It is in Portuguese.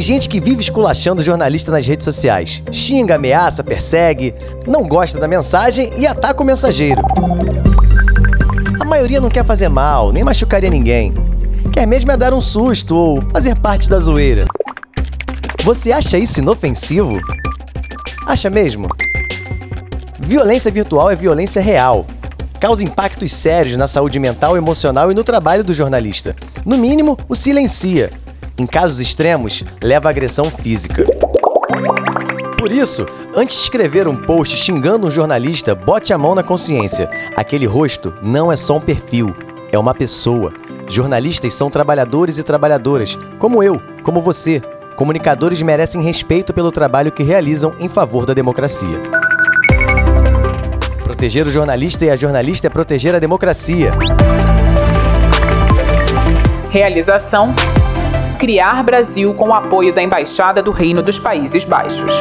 gente que vive esculachando jornalista nas redes sociais. Xinga, ameaça, persegue, não gosta da mensagem e ataca o mensageiro. A maioria não quer fazer mal, nem machucaria ninguém. Quer mesmo é dar um susto ou fazer parte da zoeira. Você acha isso inofensivo? Acha mesmo? Violência virtual é violência real. Causa impactos sérios na saúde mental, emocional e no trabalho do jornalista. No mínimo, o silencia. Em casos extremos, leva à agressão física. Por isso, antes de escrever um post xingando um jornalista, bote a mão na consciência. Aquele rosto não é só um perfil, é uma pessoa. Jornalistas são trabalhadores e trabalhadoras, como eu, como você. Comunicadores merecem respeito pelo trabalho que realizam em favor da democracia. Proteger o jornalista e a jornalista é proteger a democracia. Realização: Criar Brasil com o apoio da Embaixada do Reino dos Países Baixos.